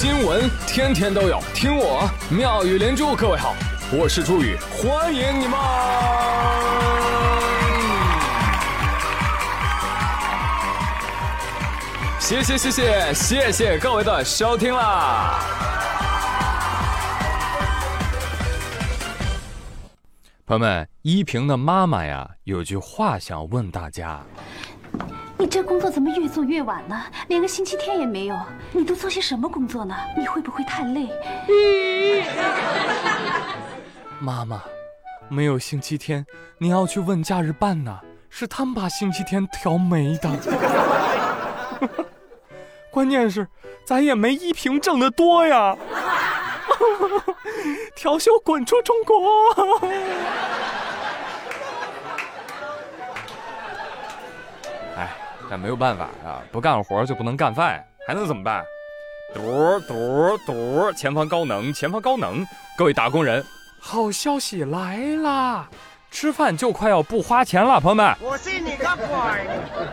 新闻天天都有，听我妙语连珠。各位好，我是朱宇，欢迎你们！谢谢谢谢谢谢各位的收听啦！朋友们，依萍的妈妈呀，有句话想问大家。你这工作怎么越做越晚呢？连个星期天也没有。你都做些什么工作呢？你会不会太累？妈妈，没有星期天，你要去问假日办呢。是他们把星期天调没的。关键是，咱也没依萍挣得多呀。调休滚出中国！但没有办法啊，不干活就不能干饭，还能怎么办？嘟嘟嘟，前方高能，前方高能！各位打工人，好消息来啦！吃饭就快要不花钱了，朋友们。我信你个鬼！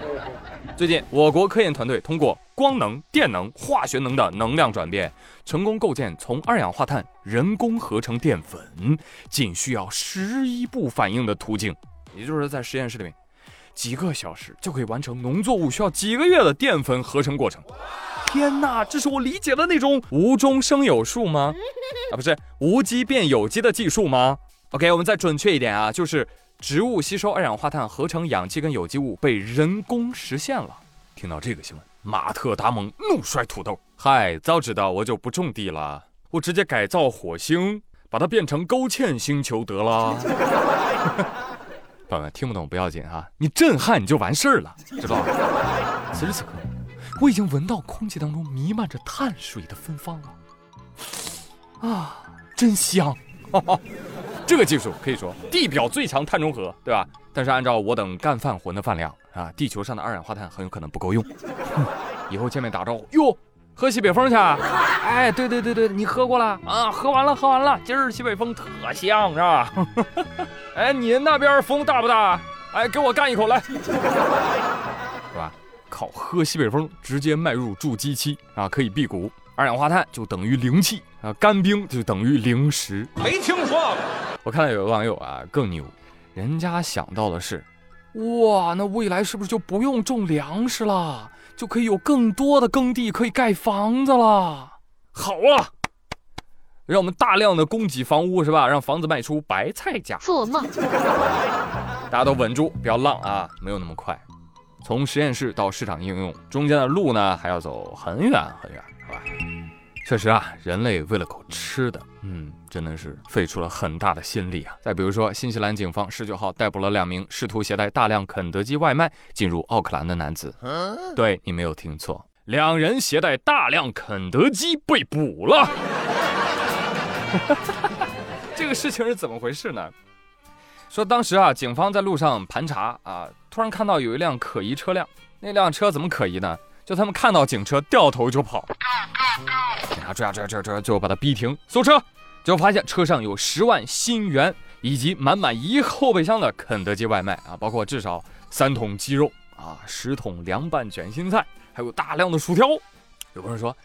最近，我国科研团队通过光能、电能、化学能的能量转变，成功构建从二氧化碳人工合成淀粉，仅需要十一步反应的途径，也就是在实验室里面。几个小时就可以完成农作物需要几个月的淀粉合成过程。天哪，这是我理解的那种无中生有术吗？啊，不是无机变有机的技术吗？OK，我们再准确一点啊，就是植物吸收二氧化碳合成氧气跟有机物被人工实现了。听到这个新闻，马特达蒙怒摔土豆。嗨，早知道我就不种地了，我直接改造火星，把它变成勾芡星球得了。朋友们听不懂不要紧哈，你震撼你就完事儿了，知道吧？此时此刻，我已经闻到空气当中弥漫着碳水的芬芳了，啊，真香！这个技术可以说地表最强碳中和，对吧？但是按照我等干饭魂的饭量啊，地球上的二氧化碳很有可能不够用。以后见面打招呼哟。喝西北风去？哎，对对对对，你喝过了啊？喝完了，喝完了。今儿西北风特香，是吧？哎，你那边风大不大？哎，给我干一口来，是吧？靠，喝西北风直接迈入筑基期啊，可以辟谷。二氧化碳就等于灵气啊，干冰就等于零食。没听说过。我看到有个网友啊更牛，人家想到的是，哇，那未来是不是就不用种粮食了？就可以有更多的耕地可以盖房子了，好啊！让我们大量的供给房屋是吧？让房子卖出白菜价。做梦！大家都稳住，不要浪啊！没有那么快，从实验室到市场应用，中间的路呢还要走很远很远，好吧？确实啊，人类为了口吃的，嗯，真的是费出了很大的心力啊。再比如说，新西兰警方十九号逮捕了两名试图携带大量肯德基外卖进入奥克兰的男子。对你没有听错，两人携带大量肯德基被捕了。这个事情是怎么回事呢？说当时啊，警方在路上盘查啊，突然看到有一辆可疑车辆。那辆车怎么可疑呢？就他们看到警车，掉头就跑。警察追啊追啊追啊追，最后把他逼停，搜车，结果发现车上有十万新元，以及满满一后备箱的肯德基外卖啊，包括至少三桶鸡肉啊，十桶凉拌卷心菜，还有大量的薯条。有朋友说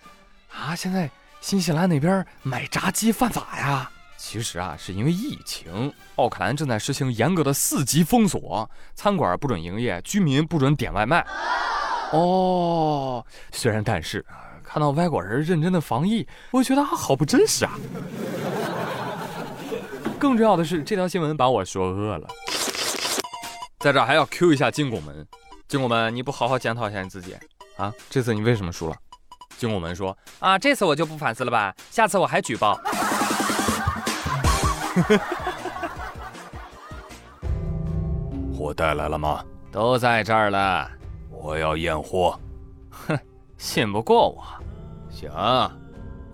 啊，现在新西兰那边买炸鸡犯法呀？其实啊，是因为疫情，奥克兰正在实行严格的四级封锁，餐馆不准营业，居民不准点外卖。哦，虽然但是。看到外国人认真的防疫，我觉得好不真实啊！更重要的是，这条新闻把我说饿了。在这还要 Q 一下金拱门，金拱门，你不好好检讨一下你自己啊？这次你为什么输了？金拱门说：啊，这次我就不反思了吧，下次我还举报。货带来了吗？都在这儿了，我要验货。哼，信不过我。行，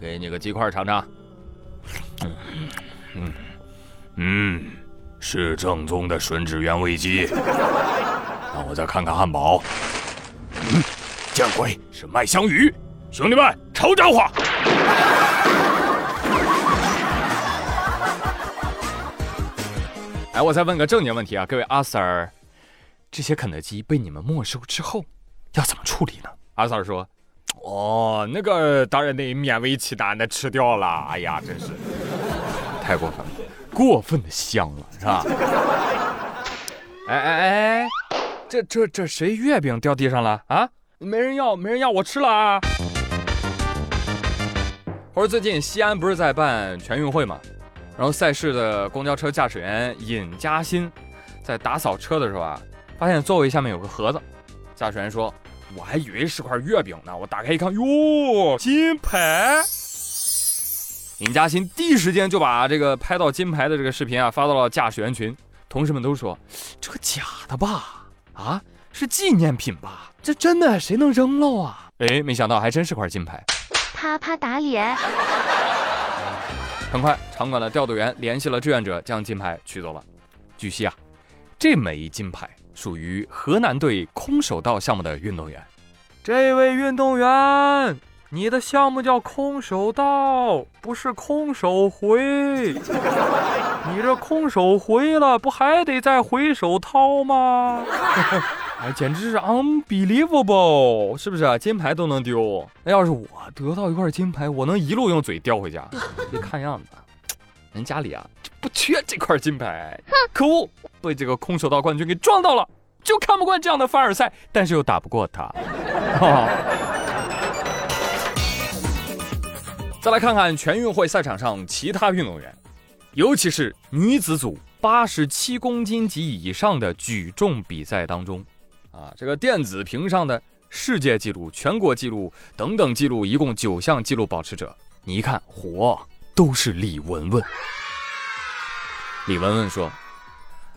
给你个鸡块尝尝。嗯嗯嗯，是正宗的吮指原味鸡。让我再看看汉堡。嗯，见鬼，是麦香鱼。兄弟们，抄家伙！哎，我再问个正经问题啊，各位阿 Sir，这些肯德基被你们没收之后，要怎么处理呢？阿 Sir 说。哦，那个当然得勉为其难的吃掉了。哎呀，真是太过分了，过分的香了，是吧？哎哎哎，这这这谁月饼掉地上了啊？没人要，没人要，我吃了啊！或者最近西安不是在办全运会吗？然后赛事的公交车驾驶员尹嘉欣在打扫车的时候啊，发现座位下面有个盒子，驾驶员说。我还以为是块月饼呢，我打开一看，哟，金牌！尹嘉欣第一时间就把这个拍到金牌的这个视频啊发到了驾驶员群，同事们都说这个假的吧？啊，是纪念品吧？这真的谁能扔了啊？哎，没想到还真是块金牌，啪啪打脸。很快，场馆的调度员联系了志愿者，将金牌取走了。据悉啊，这枚金牌。属于河南队空手道项目的运动员，这位运动员，你的项目叫空手道，不是空手回。你这空手回了，不还得再回手掏吗？哎，简直是 unbelievable，是不是啊？金牌都能丢，那要是我得到一块金牌，我能一路用嘴叼回家。你看样子，人家里啊。不缺这块金牌，可恶！被这个空手道冠军给撞到了，就看不惯这样的凡尔赛，但是又打不过他。再来看看全运会赛场上其他运动员，尤其是女子组八十七公斤级以上的举重比赛当中，啊，这个电子屏上的世界纪录、全国纪录等等纪录，一共九项纪录保持者，你一看，嚯，都是李雯雯。李雯雯说：“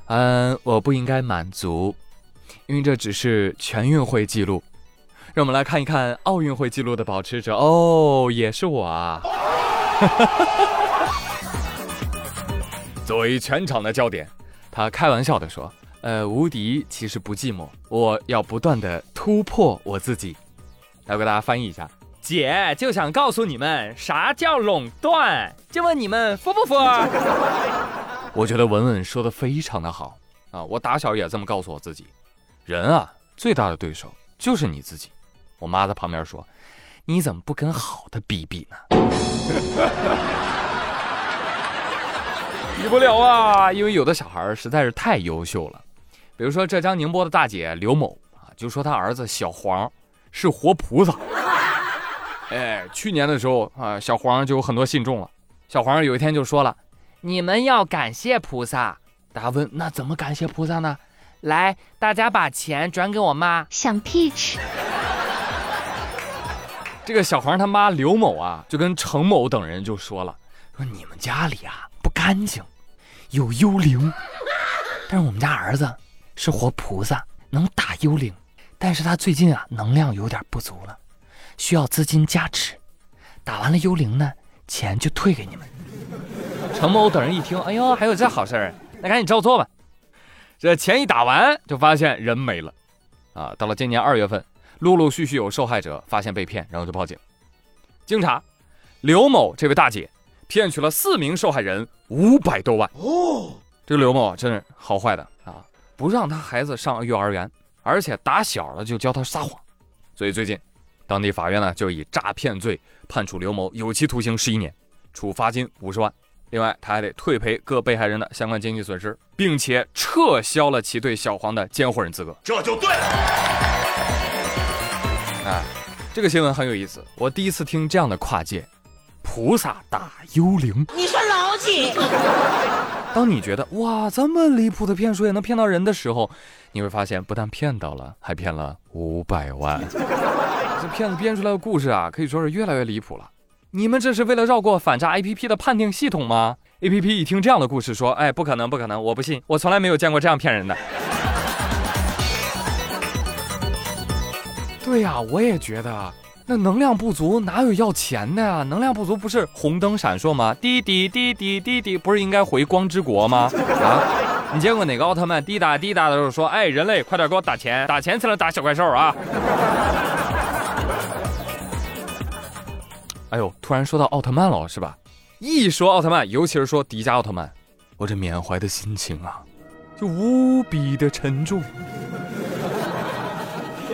嗯，我不应该满足，因为这只是全运会纪录。让我们来看一看奥运会纪录的保持者哦，也是我啊！作为全场的焦点，他开玩笑的说：‘呃，无敌其实不寂寞，我要不断的突破我自己。’来我给大家翻译一下，姐就想告诉你们啥叫垄断，就问你们服不服？” 我觉得文文说的非常的好啊！我打小也这么告诉我自己，人啊，最大的对手就是你自己。我妈在旁边说：“你怎么不跟好的比比呢？”比不了啊，因为有的小孩实在是太优秀了。比如说浙江宁波的大姐刘某啊，就说她儿子小黄是活菩萨。哎，去年的时候啊，小黄就有很多信众了。小黄有一天就说了。你们要感谢菩萨。大家问，那怎么感谢菩萨呢？来，大家把钱转给我妈。想 peach。这个小黄他妈刘某啊，就跟程某等人就说了，说你们家里啊不干净，有幽灵。但是我们家儿子是活菩萨，能打幽灵。但是他最近啊能量有点不足了，需要资金加持。打完了幽灵呢，钱就退给你们。程某等人一听，哎呦，还有这好事儿，那赶紧照做吧。这钱一打完，就发现人没了。啊，到了今年二月份，陆陆续续有受害者发现被骗，然后就报警。经查，刘某这位大姐骗取了四名受害人五百多万。哦，这个刘某真是好坏的啊，不让他孩子上幼儿园，而且打小了就教他撒谎。所以最近，当地法院呢就以诈骗罪判处刘某有期徒刑十一年，处罚金五十万。另外，他还得退赔各被害人的相关经济损失，并且撤销了其对小黄的监护人资格。这就对了。哎，这个新闻很有意思，我第一次听这样的跨界，菩萨打幽灵。你算老几？当你觉得哇，这么离谱的骗术也能骗到人的时候，你会发现，不但骗到了，还骗了五百万。这骗子编出来的故事啊，可以说是越来越离谱了。你们这是为了绕过反诈 APP 的判定系统吗？APP 一听这样的故事，说：“哎，不可能，不可能，我不信，我从来没有见过这样骗人的。”对呀，我也觉得，那能量不足哪有要钱的呀？能量不足不是红灯闪烁吗？滴滴滴滴滴滴，不是应该回光之国吗？啊，你见过哪个奥特曼滴答滴答的时候说：“哎，人类，快点给我打钱，打钱才能打小怪兽啊！”哎呦，突然说到奥特曼了，是吧？一说奥特曼，尤其是说迪迦奥特曼，我这缅怀的心情啊，就无比的沉重。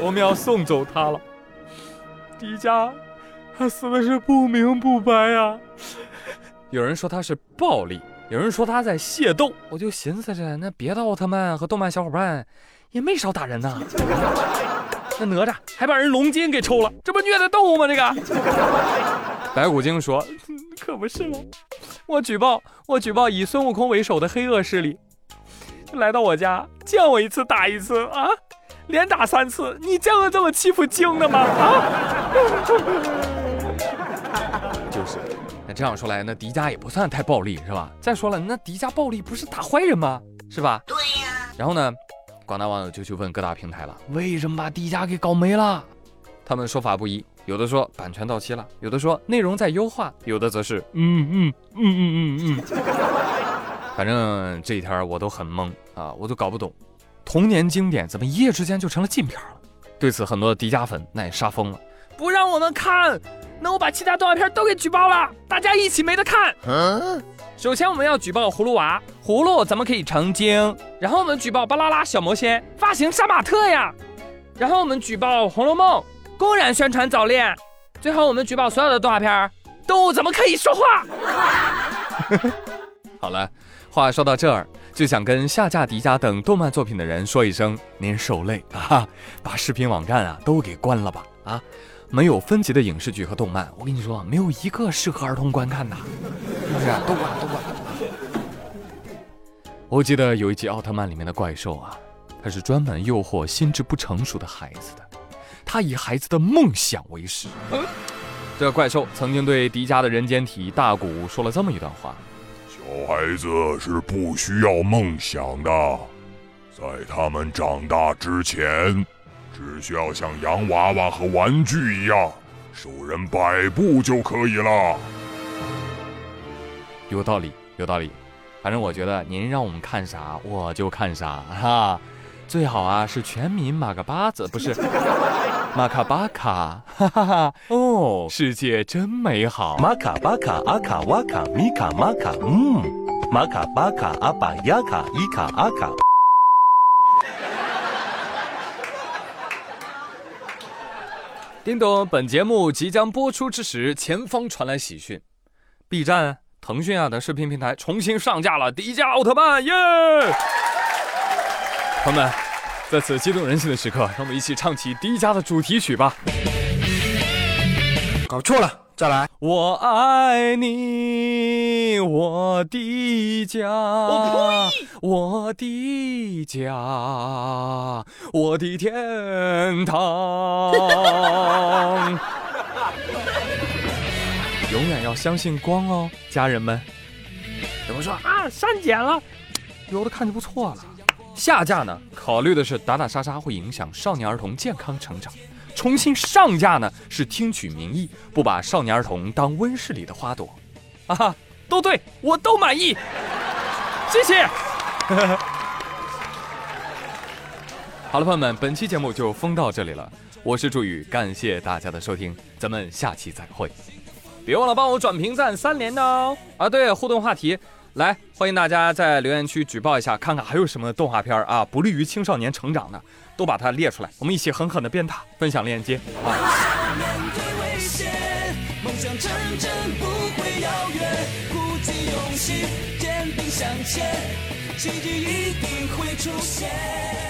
我们要送走他了。迪迦，他死的是不明不白呀。有人说他是暴力，有人说他在械斗。我就寻思着，那别的奥特曼和动漫小伙伴也没少打人呐。那哪吒还把人龙筋给抽了，这不虐待动物吗？这个。白骨精说：“可不是吗？我举报，我举报以孙悟空为首的黑恶势力，来到我家见我一次打一次啊，连打三次。你见过这么欺负精的吗？啊！就是。那这样说来，那迪迦也不算太暴力，是吧？再说了，那迪迦暴力不是打坏人吗？是吧？对呀。然后呢，广大网友就去问各大平台了，为什么把迪迦给搞没了？他们说法不一。”有的说版权到期了，有的说内容在优化，有的则是嗯嗯嗯嗯嗯嗯。反正这一天我都很懵啊，我都搞不懂，童年经典怎么一夜之间就成了禁片了？对此，很多的迪迦粉那也杀疯了，不让我们看，那我把其他动画片都给举报了，大家一起没得看。嗯，首先我们要举报葫芦娃，葫芦咱们可以成精？然后我们举报巴啦啦小魔仙，发型杀马特呀。然后我们举报红楼梦。公然宣传早恋，最后我们举报所有的动画片动物怎么可以说话？好了，话说到这儿，就想跟下架迪迦等动漫作品的人说一声：您受累啊！把视频网站啊都给关了吧！啊，没有分级的影视剧和动漫，我跟你说，没有一个适合儿童观看的，是不是？都关，都关。我记得有一集奥特曼里面的怪兽啊，它是专门诱惑心智不成熟的孩子的。他以孩子的梦想为食。这怪兽曾经对迪迦的人间体大古说了这么一段话：“小孩子是不需要梦想的，在他们长大之前，只需要像洋娃娃和玩具一样受人摆布就可以了。”有道理，有道理。反正我觉得您让我们看啥，我就看啥哈。最好啊是全民马个巴子，不是 马卡巴卡，哈哈哈！哦，世界真美好。马卡巴卡阿卡哇卡米卡马卡，嗯，马卡巴卡阿巴亚卡伊卡阿卡。叮咚，本节目即将播出之时，前方传来喜讯：B 站、腾讯啊等视频平台重新上架了《迪迦奥特曼》耶！朋友们，在此激动人心的时刻，让我们一起唱起迪迦的主题曲吧。搞错了，再来。我爱你，我的家，我的家，我的天堂。永远要相信光哦，家人们。有人说啊，删减了，有的看就不错了。下架呢，考虑的是打打杀杀会影响少年儿童健康成长；重新上架呢，是听取民意，不把少年儿童当温室里的花朵。啊哈，都对，我都满意，谢谢。好了，朋友们，本期节目就封到这里了。我是朱宇，感谢大家的收听，咱们下期再会。别忘了帮我转评赞三连哦。啊，对，互动话题。来，欢迎大家在留言区举报一下，看看还有什么动画片啊不利于青少年成长的，都把它列出来，我们一起狠狠的鞭挞。分享链接啊。梦想成真不会遥远，鼓起勇气，坚定向前，奇迹一定会出现。